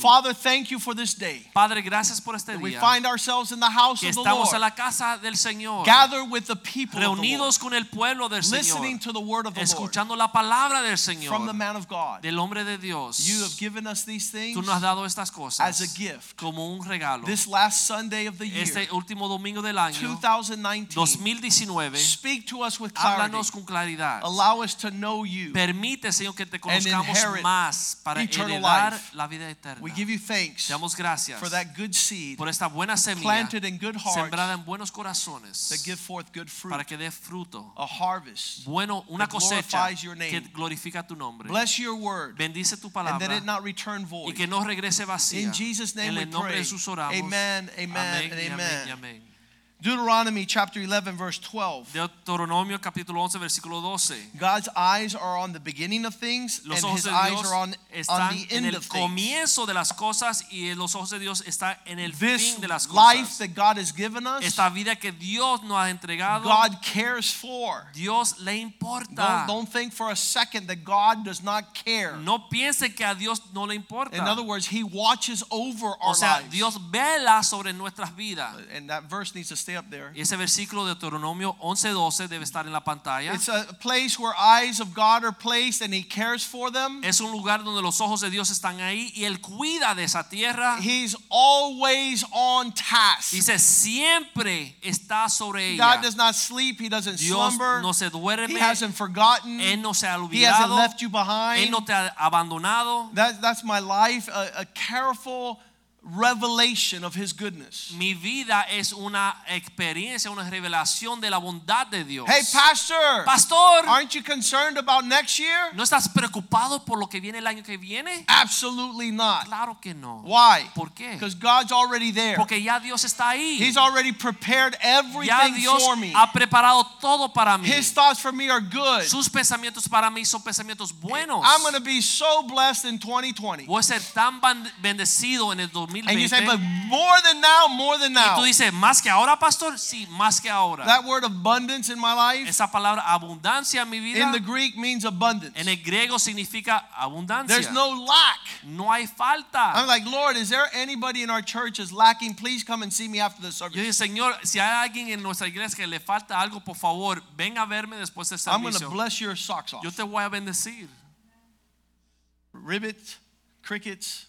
Father, thank you for this day. Padre, gracias por este día. We find ourselves in the house of the estamos en Lord, la casa del Señor, gather with the people Lord, reunidos con el pueblo del Señor. listening to the word of the Lord escuchando la palabra del Señor. from the man of God. del hombre de Dios. You have given us these things Tú nos has dado estas cosas as a gift. como un regalo. This last Sunday of the year, Este último domingo del año 2019, 2019, speak to us with clarity. háblanos con claridad. Allow us to know you. Permite, Señor, que te conozcamos más para eternal heredar life. la vida eterna. We give you thanks Te damos gracias for that good seed por esta buena semilla planted in good hearts sembrada en buenos corazones that give forth good fruit, para que dé fruto. a harvest. Bueno, una cosecha glorifies your name. que glorifica tu nombre. Bless your word Bendice tu and that it not return y void. que no regrese vacía. In Jesus' name en we el nombre pray. de Jesús oramos. Amen, amen, y amen. Amén, y amén. Deuteronomy chapter 11, verse 12. Deuteronomio capítulo 11 versículo 12. God's eyes are on the beginning of things, Los and his de eyes Dios are on, on the en end el of things. comienzo de las cosas y los ojos de Dios están en el This fin de las cosas. life that God has given us, Esta vida que Dios nos ha entregado, God cares for. Dios le importa. Don't, don't think for a second that God does not care. No piense que a Dios no le importa. In other words, He watches over our o sea, lives. Dios vela sobre nuestras vidas. and that verse needs to stay up there. Ese versículo de Deuteronomio 11:12 debe estar en la pantalla. It's a place where eyes of God are placed and He cares for them. Es un lugar donde los ojos de Dios están ahí y él cuida de esa tierra. He's always on task. Dice siempre está sobre ella. God does not sleep. He doesn't Dios slumber. no se duerme. He hasn't forgotten. Él no se ha olvidado. He hasn't left you behind. Él no te ha abandonado. That, that's my life, a, a careful revelation of His goodness. Mi vida es una experiencia, una revelación de la bondad de Dios. Hey, Pastor, Pastor, aren't you concerned about next year? ¿no estás preocupado por lo que viene el año que viene? Absolutely not. Claro que no. Why? ¿Por qué? Because God's already there. Porque ya Dios está ahí. He's already prepared Ya everything Dios for me. ha preparado todo para mí. His thoughts for me are good. Sus pensamientos para mí son pensamientos buenos. I'm going to be so blessed in 2020. Voy a ser tan bendecido en el 2020. And you say, but more than now, more than y now. tú dices, ¿más que ahora, pastor? Sí, más que ahora. That word abundance in my life Esa palabra abundancia en mi vida in the Greek means abundance. en el griego significa abundancia. There's no lack. no hay falta. I'm like, Lord, is there anybody in our church is lacking? Please come and see me after the Yo service. dije, Señor, si hay alguien en nuestra iglesia que le falta algo, por favor, ven a verme después del I'm going to servicio. bless your socks off. Yo te voy a bendecir. Ribbit, crickets.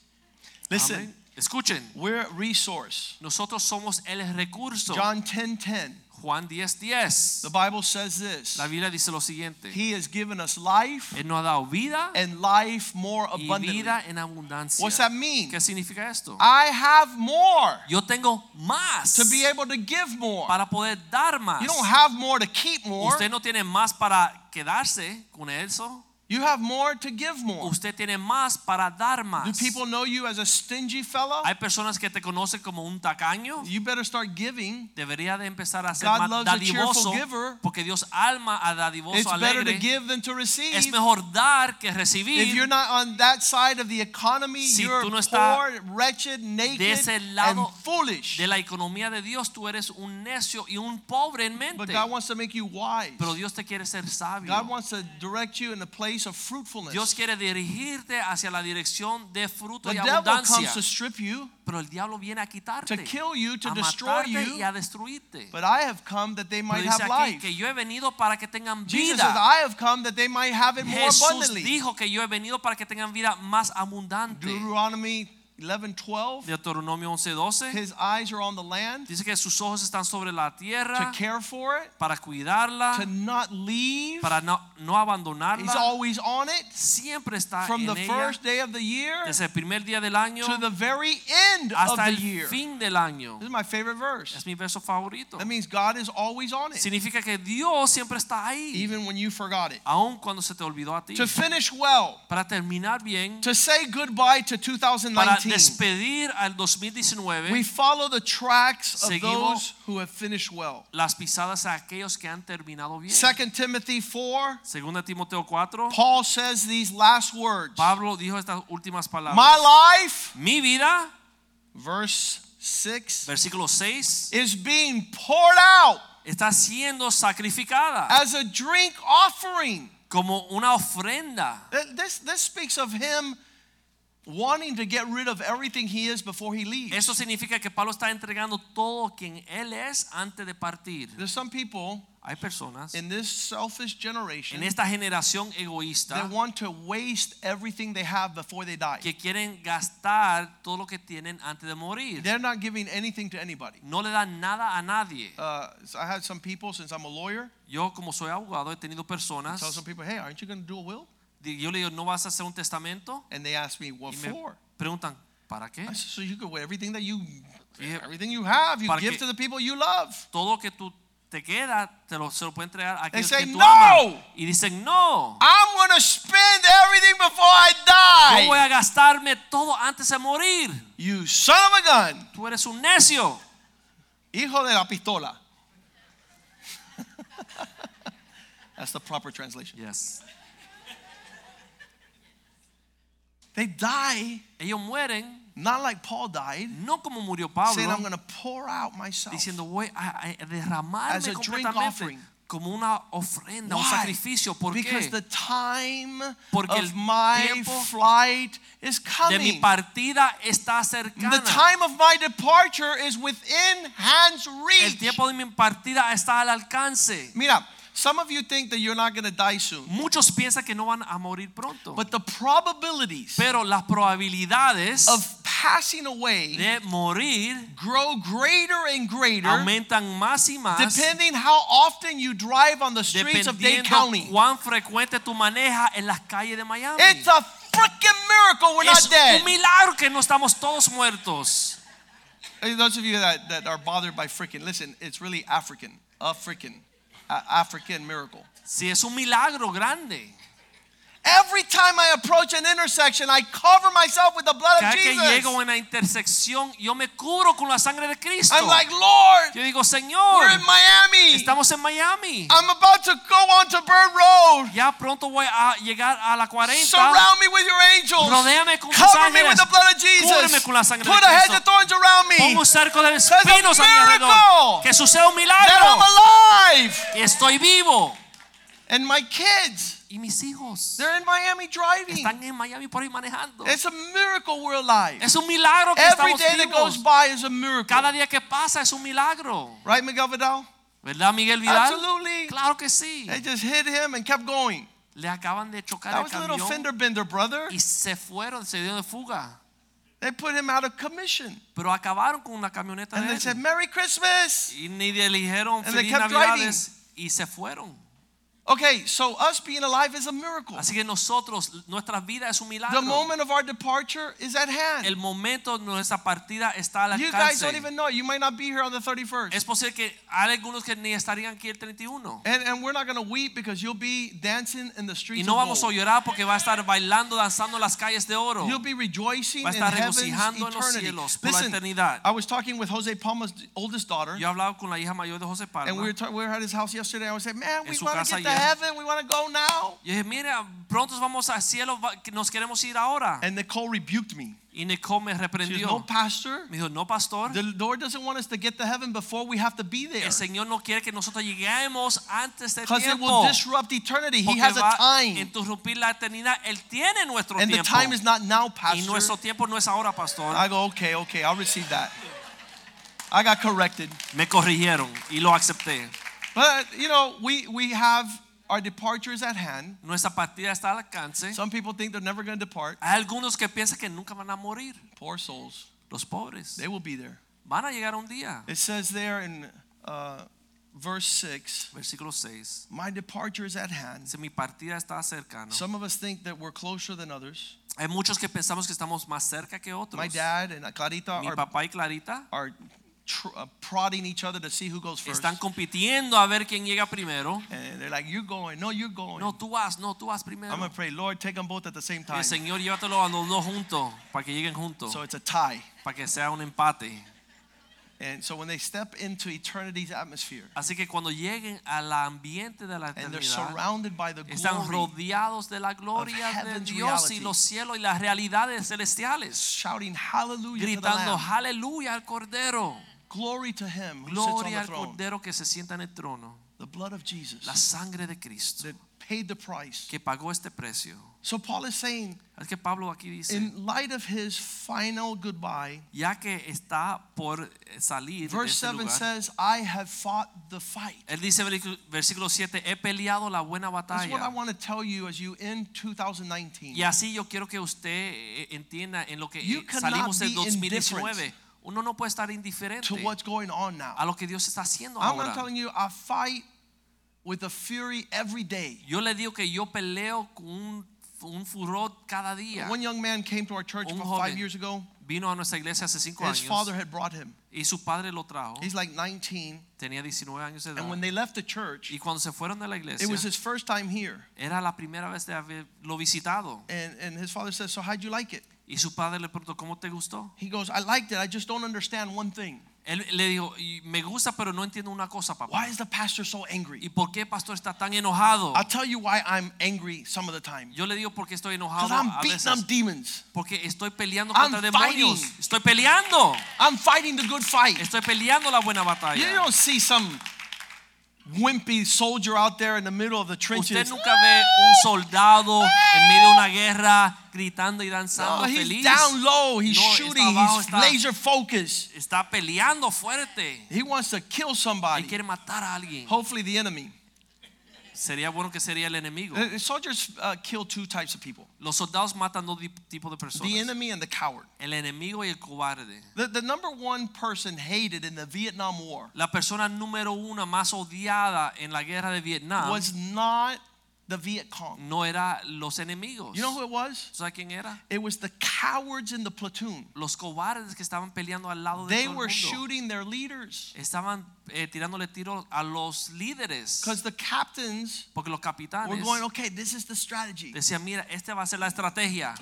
Listen, Amén. Escuchen, we're a resource. nosotros somos el recurso. John 10 10. Juan 10, 10. The Bible says this La Biblia dice lo siguiente. He has given us life Él nos ha dado vida and life more y abundantly. vida en abundancia. What's that mean? ¿Qué significa esto? I have more Yo tengo más to be able to give more. para poder dar más. You don't have more to keep more. Usted no tiene más para quedarse con eso. You have more to give more. Usted tiene más para dar más. Do people know you as a stingy fellow? Hay personas que te conocen como un tacaño. You better start giving. Debería de empezar a ser God más loves a cheerful dadivoso giver. porque Dios alma a dadivoso It's better to give than to receive. Es mejor dar que recibir. If you're not on that side of the economy, Si you're no poor, wretched, de naked, ese and lado foolish. de la economía de Dios, tú eres un necio y un pobre en mente. But. God wants to make you wise. Pero Dios te quiere ser sabio. God wants to direct you in a place of fruitfulness. Dios quiere dirigirte hacia la dirección de fruto The y devil comes to strip you, Pero el diablo viene a quitarte, to kill you, to a destroy you. y a destruirte. but I have come that they might have life. que yo he venido para que tengan Jesus says. I have come that they might have it more abundantly. dijo que yo he venido para que tengan vida más abundante. Deuteronomy 11, 12. Deuteronomio 11:12 His eyes are on the land dice que sus ojos están sobre la tierra. to care for it, para cuidarla, to not leave. para no, no abandonarla. He's always on it Siempre está from en the ella first day of the year desde el primer día del año to the very end of hasta the el year. fin del año. This is my favorite verse. Es mi verso favorito. That means God is always on it, Significa que Dios siempre está ahí, even when you forgot it. aun cuando se te olvidó a ti. To finish well, Para terminar bien, to say goodbye to para 2019 despedir al 2019, we follow the tracks of those who have finished well. las pisadas a aquellos que han terminado bien. 2 Timothy 4, Segunda Timoteo 4, Paul says these last words. Pablo dijo estas últimas palabras. My life, Mi vida, verse 6, versículo 6, is being poured out está siendo sacrificada as a drink offering. como una ofrenda. This, this speaks of him wanting to get rid of everything he is before he leaves. Eso significa que Pablo está entregando todo quien él es antes de partir. There's some people Hay personas in this selfish generation en esta generación that egoísta want to waste everything they have before they die. que quieren gastar todo lo que tienen antes de morir. They're not giving anything to anybody. No le dan nada a nadie. Uh, so I had some people, since I'm a lawyer, Yo como soy abogado he tenido personas, tell some people, hey, aren't you going to do a will? Yo le digo, ¿no vas a hacer un testamento? And they ask me, what Y me for? preguntan, ¿para qué? I said, so you could everything that you, everything you have, you Para give to the people you love. Todo que tú te queda, te lo, se lo puede entregar a aquellos say, que tú "No." amas. Y dicen, no, I'm going to spend everything before I die. yo voy a gastarme todo antes de morir. You son of a gun, Tú eres un necio. hijo de la pistola. That's the proper translation. Yes. They die Ellos mueren, not like Paul died, no como murió saying, I'm Pablo, going to pour out myself. diciendo voy a, a As derramarme a drink offering. como una ofrenda, un Why? sacrificio. ¿Por Because qué? the time Porque el of my flight is De mi coming. partida está The cercana. time of my departure is within hand's El reach. tiempo de mi partida está al alcance. Mira, some of you think that you're not going to die soon, Muchos piensan que no van a morir pronto. but the probabilities Pero las probabilidades of passing away de morir grow greater and greater aumentan más y más depending how often you drive on the streets of Dade dependiendo County. cuán frecuente tú manejas en las calles de Miami. It's a freaking miracle we're es not dead. un milagro que no estamos todos muertos. Those of you that, that are bothered by freaking, listen, it's really African, a freaking, a African miracle. Si es un milagro grande. Every time I approach an intersection, I cover myself with the blood of Cada que Jesus. llego a una intersección, yo me cubro con la sangre de Cristo. I'm like, Lord, yo digo, Señor, we're in Miami. estamos en Miami. I'm about to go onto Bird Road. Ya pronto voy a llegar a la 40. Surround me with your angels. Rodéame con tus Cover me with ángeles. the blood of Jesus. Cúbreme con la sangre de Put a hedge Cristo. of thorns around me. Pongo un cerco de espinos a mi alrededor. Que suceda un That milagro. I'm alive. Y estoy vivo. And my kids, Y mis hijos they're in Miami driving. están en Miami por ahí manejando. It's a miracle we're alive. Es un milagro que Every estamos day that goes by is a miracle. Cada día que pasa es un milagro. Right, Miguel Vidal? ¿Verdad, Miguel Vidal? Absolutely. Claro que sí. They just hit him and kept going. Le acaban de chocar That el was a little fender bender, brother. y se fueron, se dieron de fuga. They put him out of commission. Pero acabaron con una camioneta And de they él. said, Merry Christmas. Y ni le dijeron And feliz navidades y se fueron. Okay, so us being alive is a miracle. Así que nosotros, nuestra vida es un milagro. The moment of our departure is at hand. El momento de nuestra partida está al You guys don't even know. You might not be here on the 31st. Es posible que hay algunos que ni estarían aquí el 31. And, and we're not going to weep because you'll be dancing in the streets. Y no vamos a llorar porque va a estar bailando, danzando en las calles de oro. You'll be rejoicing Va a in estar heaven's regocijando en los eternity. cielos por la Listen, eternidad. I was talking with Jose Palma's oldest daughter, Yo hablaba con la hija mayor de José and we were, we were at his house yesterday. I was saying, man, we want to get to heaven. We want to go now. Yo dije, mira, pronto vamos al cielo, nos queremos ir ahora. And Nicole rebuked me. Y Nicole me She goes, no, pastor. Me dijo, no, pastor. The Lord doesn't want us to get to heaven before we have to be there. El Señor no quiere que nosotros lleguemos antes del Because it will disrupt eternity. He has a time. interrumpir la eternidad. Él tiene nuestro And the time is not now, pastor. y nuestro tiempo no es ahora, pastor. I go, okay, okay, I'll receive that. I got corrected. Me corrigieron y lo acepté. But, you know, we, we have our departures at hand. Nuestra partida está al alcance. Some people think they're never going to depart. Hay algunos que piensan que nunca van a morir. Poor souls. Los pobres They will be there. van a llegar un día. It says there in uh, verse 6 Versículo 6. My departure is at hand. Dice, mi partida está cercana. Some of us think that we're closer than others. Hay muchos que pensamos que estamos más cerca que otros. My dad and Clarita Mi are, papá y Clarita are Uh, prodding each other to see who goes first. Están compitiendo a ver quién llega primero. And they're like, you're going. No, you're going. No, tú vas, no, tú vas primero. I'm going to pray, Lord, take them both at the same Y time. el Señor, llévatelo a los dos juntos para que lleguen juntos, So it's a tie. para que sea un empate. And so when they step into eternity's atmosphere Así que cuando lleguen al ambiente de la and they're surrounded by the están glory, rodeados de la gloria de Dios y reality. los cielos y las realidades celestiales, shouting hallelujah gritando aleluya al Cordero, Glory to him who sits on the al throne. Cordero que se sienta en el trono, The blood of Jesus la sangre de Cristo that paid the price. que pagó este precio. So Paul is saying, Es que Pablo aquí dice, in light of his final goodbye, ya que está por salir verse este 7 lugar, says, I have fought the fight. él dice versículo 7, he peleado la buena That's what I want to tell you as you end 2019. Y así yo quiero que usted eh, entienda en lo que You salimos del be 2019. Uno no puede estar indiferente to what's going on now. a lo que Dios está haciendo I'm ahora. telling you, I fight with a fury every day. Yo le digo que yo peleo con un, un furor cada día. One young man came to our church Un about joven. five years ago. Vino a nuestra iglesia hace cinco His father años had brought him. y su padre lo trajo. He's like 19. Tenía 19 años de edad. And when they left the church, Y cuando se fueron de la it was his first time here. era la primera vez de haberlo visitado. And, and his father says, So, how'd you like it? Y su padre le preguntó, ¿cómo te gustó? He goes, I liked it. I just don't understand one thing. Él le dijo, "Y me gusta, pero no entiendo una cosa, papá. Why is the pastor so ¿Y angry? por qué pastor está tan enojado? I'll tell you why I'm angry some of the time. Yo le digo porque estoy Because enojado I'm a veces. up demons. Porque estoy peleando I'm contra demonios. fighting. Estoy peleando. I'm fighting the good fight. Estoy peleando la buena You batalla. don't see some wimpy soldier out there in the middle of the trenches. Usted nunca ve un soldado en medio de una guerra gritando y danzando No, he's feliz. down low. He's No, shooting. abajo, He's está- laser focused. Está peleando fuerte. He wants to kill Él somebody. quiere matar a alguien. Hopefully, the enemy. Sería bueno que sería el enemigo. Uh, Soldiers uh, kill two types of people Los soldados matan dos tipos de the enemy and the coward. El enemigo y el cobarde. The, the number one person hated in the Vietnam War La persona número una más odiada en la guerra de Vietnam was not the Viet Cong. no era los enemigos. You know who it was? ¿Sabe quién era? It was the cowards in the platoon. Los cobardes que estaban peleando al lado de They were shooting their leaders Estaban eh, tirándole tiros a los líderes. because the captains Porque los capitanes were going, okay, this is the strategy. decían, mira, esta va a ser la estrategia.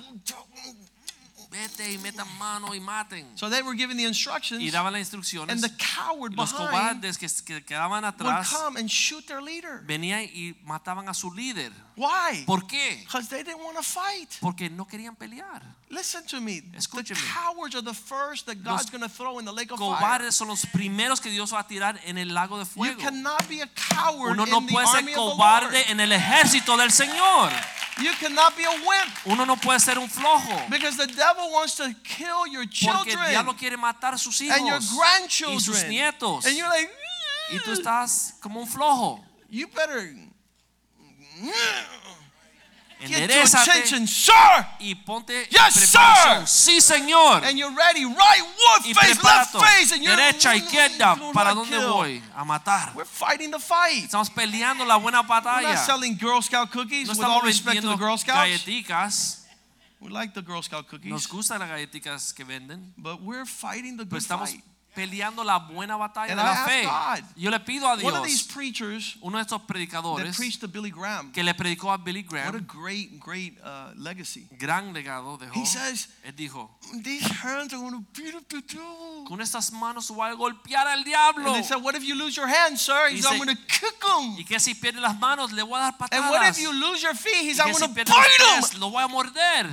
Vete y metan mano y maten. So they were giving the instructions, Y daban las instrucciones. and the coward los cobardes que, que quedaban would atrás come and shoot their leader. venían y mataban a su líder. Why? ¿Por qué? Because they didn't want to fight. Porque no querían pelear. Listen to me. The Escúcheme. cowards are the first that God's going to throw in the lake of fire. Cobardes son los primeros que Dios va a tirar en el lago de fuego. You cannot be a coward Uno no in the puede ser army the cobarde en el ejército del Señor. You cannot be a wimp Uno no puede ser un flojo. because the devil wants to kill your children. Porque el diablo quiere matar sus and your hijos y sus grandchildren. nietos. And you're like, Y tú estás como un flojo. you better Enderezate attention, sir. y ponte Yes, preparación. sir. Sí, Señor. And you're ready, right, what Y face, left face, and you're Derecha, izquierda. ¿Para dónde kill? voy? A matar. We're fighting the fight. Estamos peleando la buena We're not batalla. selling Girl Scout cookies No with all respect to the Girl Scouts. galletitas. We like the Girl Scout Nos cookies, gustan las galletitas que venden. but we're fighting the Pero good estamos fight. Peleando la buena batalla And de I la fe. God, Yo le pido a One of these Dios, preachers uno de estos that predicadores preached to Billy Graham, que le predicó a Billy what a Graham, great, great uh, legacy. gran legado dejó. He says, Él dijo, These hands are going to beat up the devil. con estas manos voy a golpear al diablo. And they said, What if you lose your hands, sir? He said, I'm Dice- going to kick him. Y que si pierde las manos le voy a dar And what patadas. if you lose your feet? He Y said, I'm que si going to pierde los pies him. lo voy a morder.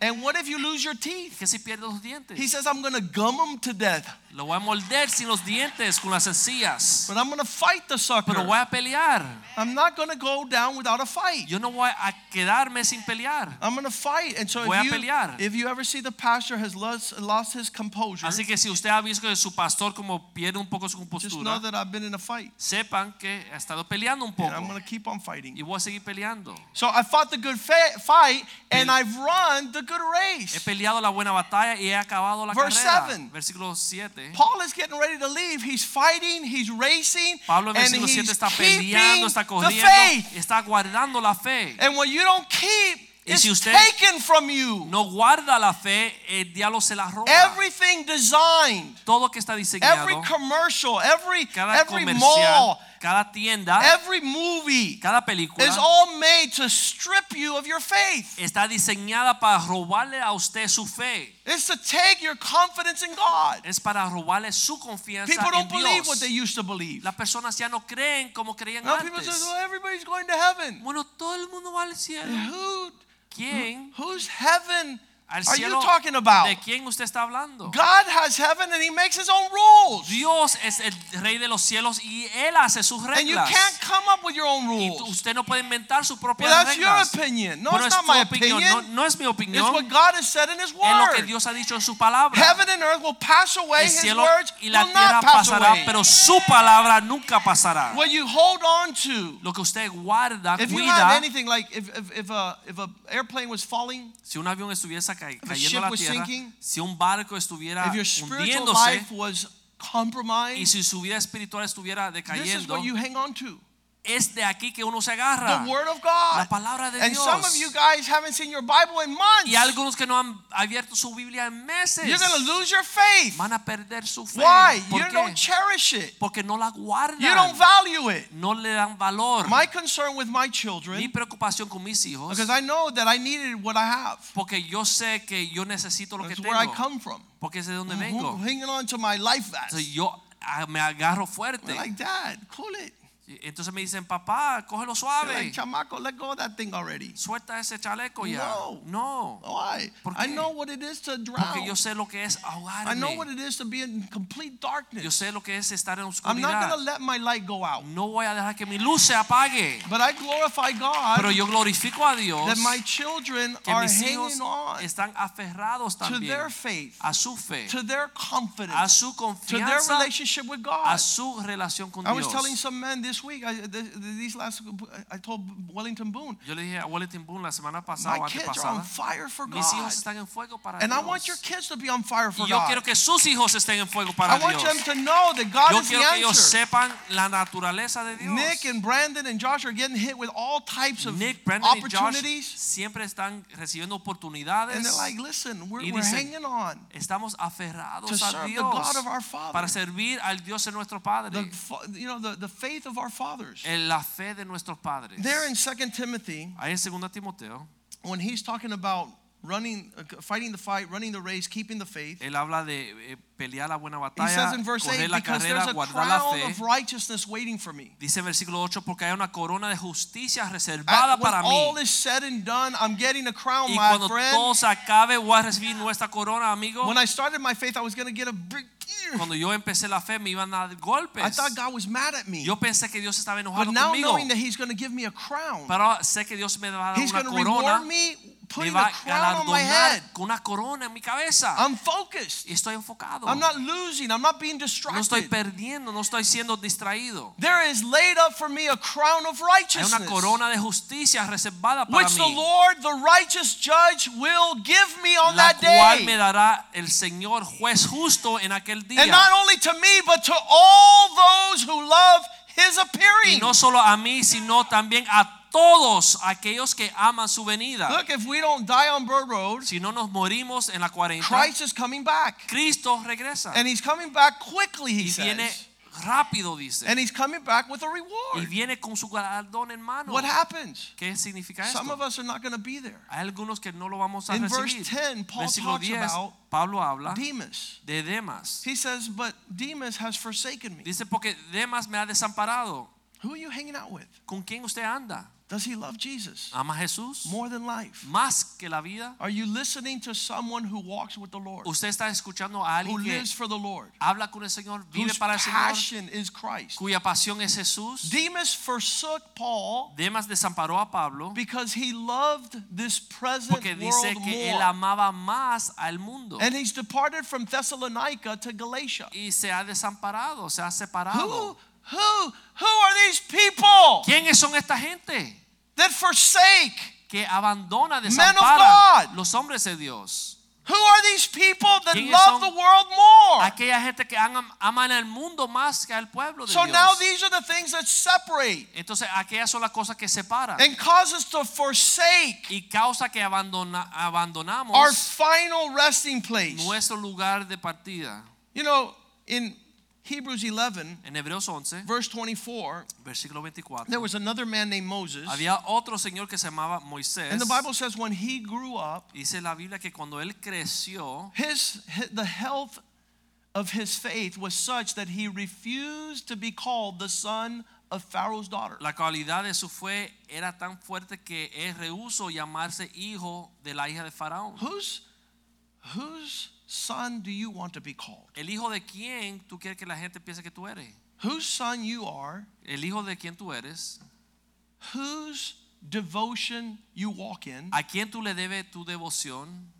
And what if you lose your Y teeth? que si pierde los dientes He says, I'm going to gum him to death. Lo voy a morder sin los dientes con las encías. But I'm going to fight the Pero sucker. voy a pelear. I'm not going to go down without a fight. Yo no voy a quedarme sin pelear. I'm going to fight. And so Voy if you, pelear. if you ever see the pastor has lost, lost his composure, Así que si usted ha visto que su pastor como pierde un poco su just know that I've been in a fight. sepan que ha estado peleando un And I'm going to keep on fighting. y voy a seguir peleando. So I fought the good fight and I've run the good race. He peleado la buena batalla y he acabado la Verse carrera. seven. Versículo 7. Paul is getting ready to leave. He's fighting, he's racing, Pablo en and versículo 7 he's está peleando, está corriendo, faith. está guardando la fe. And when you don't keep Y si usted taken from you. no guarda la fe, el diablo se la roba. Everything designed, Todo que está diseñado, every commercial, every cada every comercial, mall, cada tienda, every movie cada película is all made to strip you of your faith. está diseñada para robarle a usted su fe. It's to take your confidence in God. Es para robarle su confianza People en don't believe what Dios. they used to believe. Las personas ya no creen como creían Now people say, antes. well, everybody's going to heaven. Bueno, todo el mundo va al cielo. Who, ¿Quién? whose heaven Al are you talking about? ¿De quién usted está hablando? God has heaven and he makes his own rules. Dios es el rey de los cielos y él hace sus reglas. And you can't come up with your own Y rules. usted no puede inventar sus propias Well, that's your opinion. No, Bueno, it's es not my opinión, opinion. no, no es mi It's opinión. what God has said in his Es lo que word. Dios ha dicho en su palabra. Heaven and earth will pass away. El His cielo words y la will tierra not pass pasará, away. pero su palabra nunca pasará. What you hold on to. Lo que usted guarda, If you had cuida, anything like if if if a if a airplane was falling, si un avión estuviese cayendo ship a la was tierra, sinking, si un barco estuviera if your spiritual hundiéndose life was y compromised, si su vida espiritual estuviera decayendo, what you hang on to. es de aquí que uno se agarra. The word of God. La palabra de And some of you guys haven't seen your Bible in months. Y algunos que no han abierto su Biblia en meses You're going to lose your faith. van a perder su fe. Why? ¿Por You qué? don't cherish it. Porque no la guardan. You don't value it. no le dan valor. My concern with my children. Mi preocupación con mis hijos, because I know that I needed what I have. porque yo sé que yo necesito lo que tengo, where I come from. porque es de donde vengo. Hanging on to my life vest. Entonces yo ah, me agarro fuerte. They're like, Dad, cool it. Entonces me dicen, papá, cógelo suave. like, chamaco, let go of that thing already. Suelta ese chaleco ya. No. No. Why? ¿Por I know what it is to Porque drown. yo sé lo que es I know what ahogarme. it is to be in complete darkness. Yo sé lo que es estar en I'm not going oscuridad. to let my light go out. No voy a dejar que mi luz se apague. But I glorify Pero God yo glorifico a Dios that my children que are mis hijos hanging on están aferrados to también their faith, a su fe, to their a confidence, su to their confianza, relationship with a God. su relación con I was telling Dios. some men this week, I, th- these last, I told Wellington Boone, Yo le dije a Wellington Boone la semana pasada my kids are on fire for mis God. hijos están en fuego para And I want your kids to be on fire for Y yo God. quiero que sus hijos estén en fuego I para want them to know that God Yo is the quiero que ellos answer. sepan la naturaleza de Dios. Nick and Brandon and Josh are getting hit with all types of Nick, Brandon y Josh opportunities. siempre están recibiendo oportunidades. And they're like, listen, we're, Y we're dicen, hanging on Estamos aferrados to a the Dios God of our Father. para servir al Dios de nuestro Padre, fa- you know, the, the faith of our fathers. en la fe de nuestros padres. There in 2 Timothy, Ahí en 2 Timoteo, when he's talking about running, uh, fighting the fight, running the race, keeping the faith, él habla de eh, pelear la buena he batalla, says in verse 8, correr la because carrera, there's a crown of righteousness waiting for me. Dice en versículo 8, porque hay una corona de justicia reservada when para mí. all is said and done, I'm getting a crown, Y my cuando friend. todo se acabe, voy a recibir nuestra corona, amigo. When I started my faith, I was going to get a big. Cuando yo empecé la fe, me iban a dar golpes. I thought God was mad at me. Yo pensé que Dios estaba But enojado now conmigo. knowing that He's going to give me a crown, Pero sé que Dios me va a dar He's una going to corona. reward Me putting a crown on my head. con una corona en mi cabeza. I'm focused. Y estoy enfocado. I'm not losing. I'm not being No estoy distracted. perdiendo, no estoy siendo distraído. There is laid up for me a crown of Hay una righteousness, corona de justicia reservada para which the Lord, the righteous judge, will give me on la that cual me day. dará el Señor juez justo en aquel día. And not only to me, but to all those who love His Y appearing. no solo a mí, sino también a todos aquellos que aman su venida. Look, if we don't die on Bird Road, Si no nos morimos en la 40, Christ is coming back. Cristo regresa. And He's coming back quickly, He Y viene says. rápido, dice. And He's coming back with a Y reward. viene con su galardón en mano. What happens? ¿Qué significa Some of esto? us are not going to be there. Hay algunos que no lo vamos a In verse recibir. 10, Paul Versículo talks 10, about Pablo habla Demas. de Demas. He says, But Demas has forsaken me. Dice, porque Demas me ha desamparado. Who are you hanging out with? ¿Con quién usted anda? Does he love Jesus ¿Ama Jesús? more than life? Más que la vida. Are you listening to someone who walks with the Lord, Usted está escuchando a who alguien que lives for the Lord, habla con el Señor, vive whose para el Señor, passion is Christ? cuya pasión es Jesús. Demas forsook Paul Demas desamparó a Pablo because he loved this present porque dice world que él more. amaba más al mundo And he's departed from Thessalonica to Galatia. y se ha desamparado, se ha separado. who, who who are these people ¿Quiénes son esta gente that forsake? que abandona, of God. los hombres de Dios? Who are these people that love the world more? aquella gente que aman al mundo más que al pueblo de So Dios. now these are the things that separate Entonces aquellas son las cosas que separan and cause us to forsake y causa que abandona, abandonamos our final resting place. nuestro lugar de partida. You know, in Hebrews 11, En Hebreos 11, verse 24, versículo 24, there was another man named Moses. había otro señor que se llamaba Moisés. And the Bible says when he grew up, Dice la Biblia que cuando él creció, his, hi- the health of his faith was such that he refused to be called the son of Pharaoh's daughter. la calidad de su fe era tan fuerte que él rehusó llamarse hijo de la hija de Faraón. Whose whose son do you want to be called? ¿El hijo de quién tú quieres que la gente piense que tú eres? Whose son you are, El hijo de quién tú eres, whose devotion you walk in a quién tú le debes tu devoción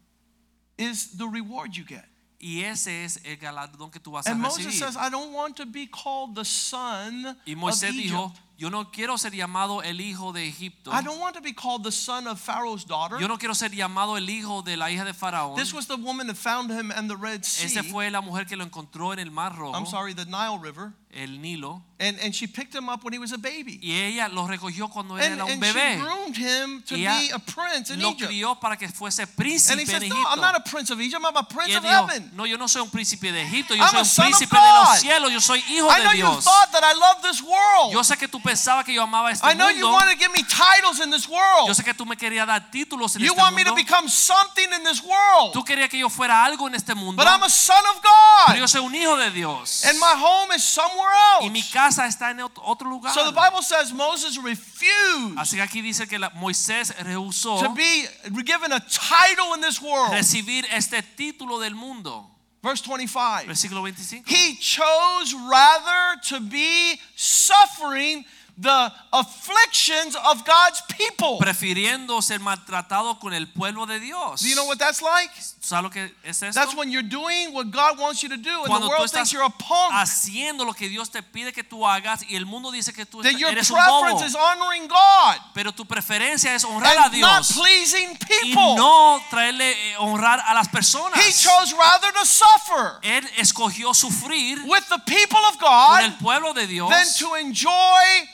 is the reward you get. y ese es el galardón que tú vas a recibir. And Moses says, I don't want to be called the son Y of Moisés dijo, Egypt. Yo no quiero ser llamado el hijo de Egipto. I don't want to be called the son of Pharaoh's daughter. Yo no quiero ser llamado el hijo de la hija de Faraón. This was the woman that found him in the Red Sea. Esa fue la mujer que lo encontró en el Mar I'm sorry, the Nile River. el Nilo, And, and she picked him up when he was a baby. y ella lo recogió cuando And, era un and she groomed him to ella be a prince in Lo Egypt. crió para que fuese And he príncipe says, en No, I'm not a prince of Egypt, I'm a prince of dijo, heaven. no, yo no soy un príncipe de Egipto, yo I'm soy a un of príncipe de los cielos, yo soy hijo I know you Dios. thought that I love this world. Yo sé que tú pensabas que yo amaba este I know you mundo. want to give me titles in this world. Yo sé que tú me querías dar títulos en You este want me to mundo. become something in this world. Tú querías que yo fuera algo en este mundo. But I'm a son of Pero yo God. soy un hijo de Dios. And my home is somewhere Y mi else. casa está en ot- otro lugar. So the Bible says Moses refused Así que aquí dice que la- Moisés rehusó to be given a title in this world. recibir este título del mundo. Verse 25. Versículo 25. He chose rather to be suffering the afflictions of God's people. Prefiriendo ser maltratado con el pueblo de Dios. Do you know what that's like? ¿Sabes lo que es esto? That's when you're doing what God wants you to do, and the Cuando tú world thinks you're a punk. haciendo lo que Dios te pide que tú hagas y el mundo dice que tú That your eres un bobo. preference is honoring God Pero tu preferencia es honrar a and not Dios pleasing y people. no traerle eh, honrar a las personas. He chose rather to suffer Él escogió sufrir with the people of con el God pueblo de Dios than to enjoy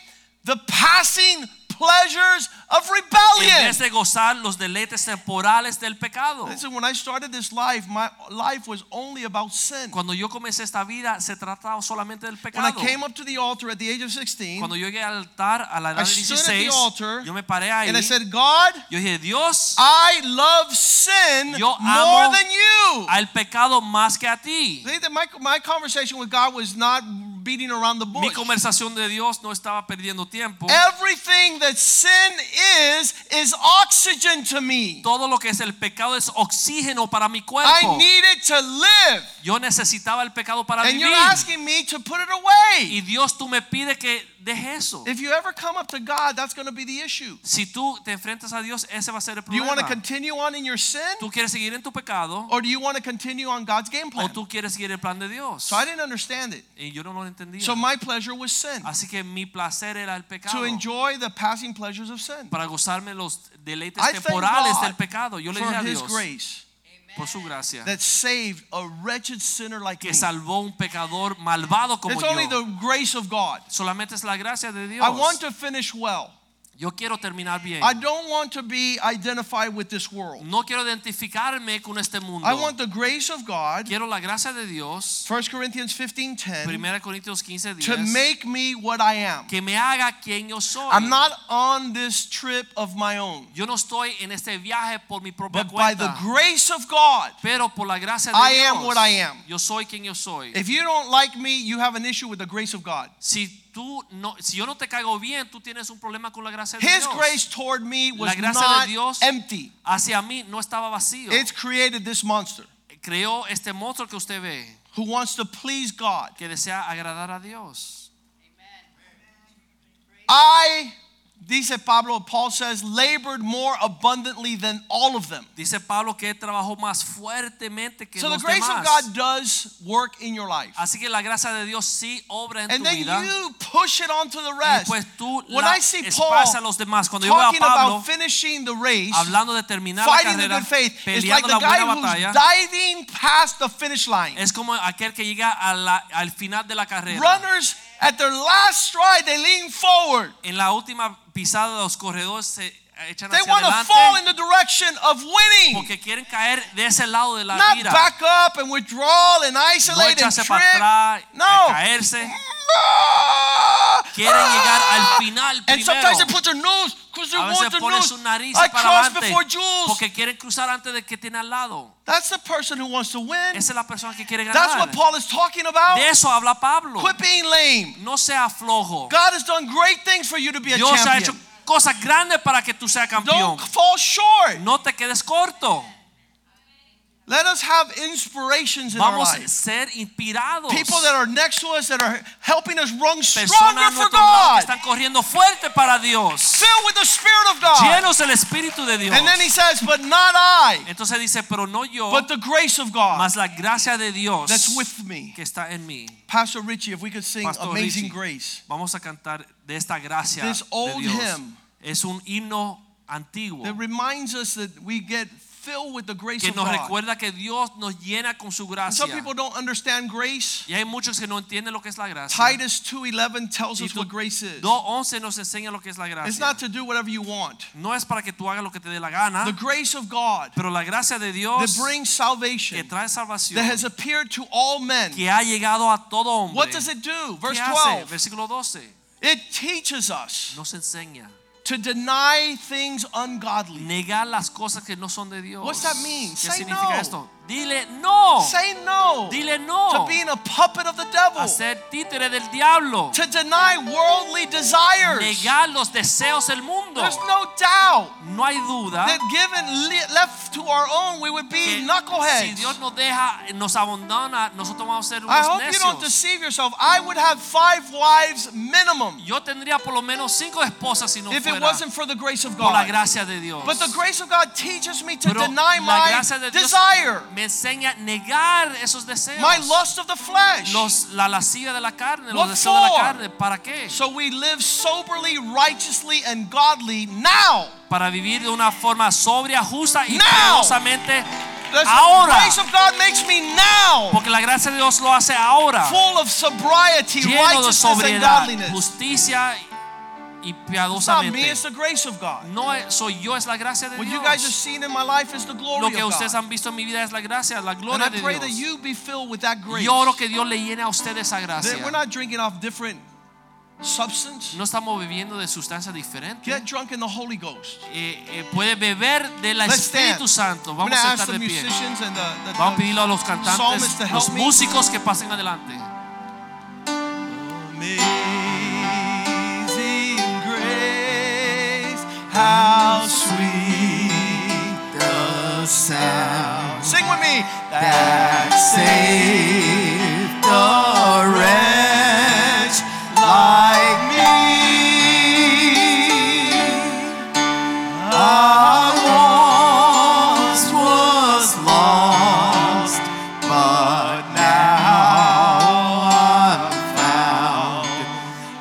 the passing pleasures of en rebellion. vez de gozar los deleites temporales del pecado. Listen, when I started this life, my life was only about sin. Cuando yo comencé esta vida se trataba solamente del pecado. When I came up to the altar at the age of 16, Cuando yo llegué al altar a la edad I de stood at the altar yo me paré ahí. and I said, God, Yo dije, Dios, I love sin Yo more than you. al pecado más que a ti. See, My, my conversation with God was not beating around the Mi conversación de Dios no estaba perdiendo tiempo. Everything that sin is, is oxygen to me. Todo lo que es el pecado es oxígeno para mi I cuerpo. need it to live. Yo necesitaba el pecado para And vivir. you're asking me to put it away. Y Dios tú me pides que deje eso. If you ever come up to God, that's going to be the issue. Si tú te enfrentas a Dios, ese va a ser el Do you want to problema. continue on in your sin? ¿Tú quieres seguir en tu pecado Or do you want to continue on God's game o plan? tú quieres seguir el plan de Dios? So I didn't understand it. Y yo no lo entendía. So my pleasure was sin. Así que mi placer era el pecado. To enjoy the passing pleasures of sin. Para gozarme los deleites I thank temporales God del pecado. Yo le For dije a His Dios grace por su gracia that saved a wretched sinner like que salvó un pecador malvado como It's only the grace of God. Solamente es la gracia de Dios. I want to finish well. Yo quiero terminar bien. I don't want to be identified with this world. No quiero identificarme con este mundo. I want the grace of God, Quiero la gracia de Dios. 1 Corinthians 15:10, 1 Corintios 15 to make me what I am. Que me haga quien yo soy. I'm not on this trip of my own, Yo no estoy en este viaje por mi propia but by the grace of God. Pero por la gracia de I Dios. am what I am. Yo soy quien yo soy. If you don't like me, you have an issue with the grace of God. Si tú no, si yo no te caigo bien, tú tienes un problema con la gracia de His Dios. grace toward me was La not de Dios empty. hacia mí no estaba vacío. It's created this monster Creó este monstruo que usted ve, who wants to please God. que desea agradar a Dios. I dice Pablo, Paul says, labored more abundantly than all of them. Dice Pablo que trabajó más fuertemente que So the grace demás. of God does work in your life. Así que la gracia de Dios sí obra en And tu then vida. you push it on to the y rest. pues tú When la I see Paul a los demás. Cuando yo veo a talking Pablo about finishing the race, hablando de terminar la fighting the good faith, it's like the guy buena who's diving past the finish line. es como aquel que llega a la- al final de la carrera. Runners at their last stride, they lean forward. En la última pisada los corredores se echan They hacia want to fall in the direction of winning. porque quieren caer de ese lado de la Not tira. back up and withdraw and no isolate and echarse para trick. atrás, No. caerse. Ah! Quieren llegar al final And sometimes they put their nose because they A want their ponen nose. su nariz I para adelante before Jules. porque quieren cruzar antes de que tiene al lado. That's the person who wants to win. Esa es la persona que quiere That's what Paul is talking about. De eso habla Pablo. Quit being lame. No sea flojo. God has done great things for you to be a Dios ha hecho champion. cosas grandes para que tú seas campeón. Don't fall short. No te quedes corto. Let us have inspirations in our Vamos a life. ser inspirados. People that are next to us that are helping us run stronger for nuestro lado que God. están corriendo fuerte para Dios. Filled with the Spirit of God. Llenos del Espíritu de Dios. And then he says, but not I, Entonces dice, pero no yo, but the grace of God más la gracia de Dios that's with me. que está en mí. Pastor Richie, if we could sing Pastor Amazing Richie. Grace. Vamos a cantar de esta gracia This de old Dios. hymn. Es un himno antiguo That reminds us that we get filled with the grace que of nos God. recuerda que Dios nos llena con su gracia. some people don't understand grace. Y hay muchos que no entienden lo que es la gracia. Titus 2:11 tells us what grace is. 2.11 nos enseña lo que es la It's gracia. not to do whatever you want. No es para que tú hagas lo que te dé la gana, The grace of God pero la gracia de that Dios brings que salvation trae salvación, that has appeared to all men. que ha llegado a todo hombre. What does it do? Verse ¿Qué hace? 12. Versículo 12. It teaches us Nos enseña to deny things ungodly. negar las cosas que no son de Dios. What's that mean? ¿Qué Say significa no. esto? Dile no. Say no Dile no. to being a puppet of the devil. A ser títere del diablo. To deny worldly desires. Negar los deseos del mundo. There's no doubt No hay duda that given left to our own, we would be si. Dios nos deja, nos abandona, nosotros vamos a ser unos I hope you don't deceive yourself. I would have five wives minimum Yo tendría por lo menos cinco esposas si no if it wasn't for the grace of por la God. gracia de Dios. But the grace of God teaches me to Pero deny my de desire, me enseña negar esos deseos. my lust of the flesh. Los, la lascivia de la carne, What los deseos de la carne. ¿Para qué? So we live soberly, righteously, and godly now. Para vivir de una forma sobria, justa y piadosamente The ahora. grace of God makes me now Porque la gracia de Dios lo hace ahora. full of sobriety, Lleno de righteousness, and sobriedad, godliness. justicia y It's not me, piadosamente. it's the grace of God. No es- soy yo, es la gracia de What you guys have Dios. seen in my life is the Lo glory que of ustedes God. han visto en mi vida es la gracia, la And gloria I de pray that Dios. you be filled with that grace. Yo oro que Dios le llene a usted esa That gracia. we're not drinking off different substance. No estamos bebiendo de sustancias diferentes. Get drunk in the Holy Ghost. Eh, eh, puede beber del Let's stand. Espíritu Santo. I'm Vamos going to a ask estar the de pie. musicians and the, the, Vamos a the pedirle a los psalmist cantantes, to help los me. músicos que pasen adelante. Amazing how sweet the sound. Sing with me. That saved a wretch like me. I.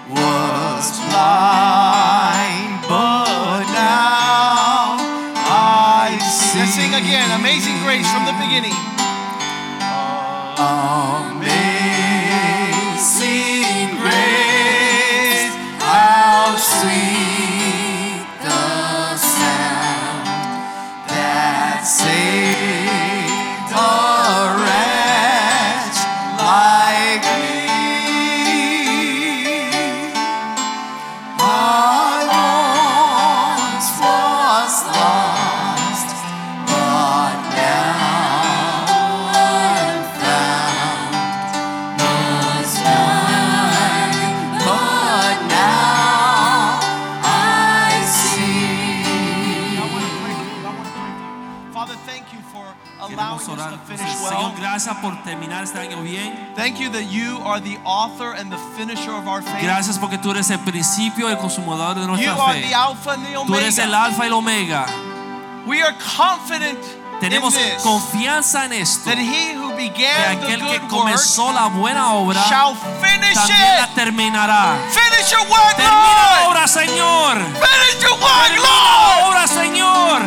Was blind, again. Amazing grace from the beginning. Oh. Thank you that you are the author and the finisher of our faith. Gracias porque tú eres el principio y el consumador de You nuestra are fe. the Alpha and the Tú eres el Omega. alfa y el omega. We are confident Tenemos in this, confianza en esto. that he who Que began the aquel que work comenzó la buena obra shall finish también la it. terminará. Finish your work, Termina la obra, Señor. Finish your work, Termina la obra, Señor.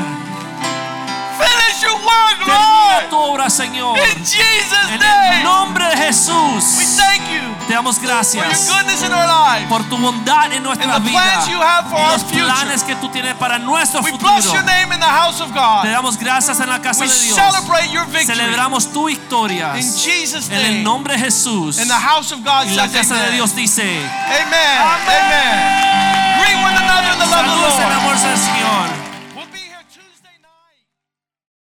Finish your work, Termina tu Lord. obra, Señor. In Jesus' En el name. nombre de We thank you Te damos for your gracias goodness in our life. por tu bondad en nuestra vida. plans you have for y our los planes que tú tienes para nuestro We futuro. bless your name in the house of Te God. damos gracias en la casa We de Dios. celebrate your victory. Celebramos tu victoria. In Jesus' En el name. nombre de Jesús. And the house of God Y la casa de amen. Dios dice. Amen. Amen. Greet one another in the love of the Lord. amor del Señor.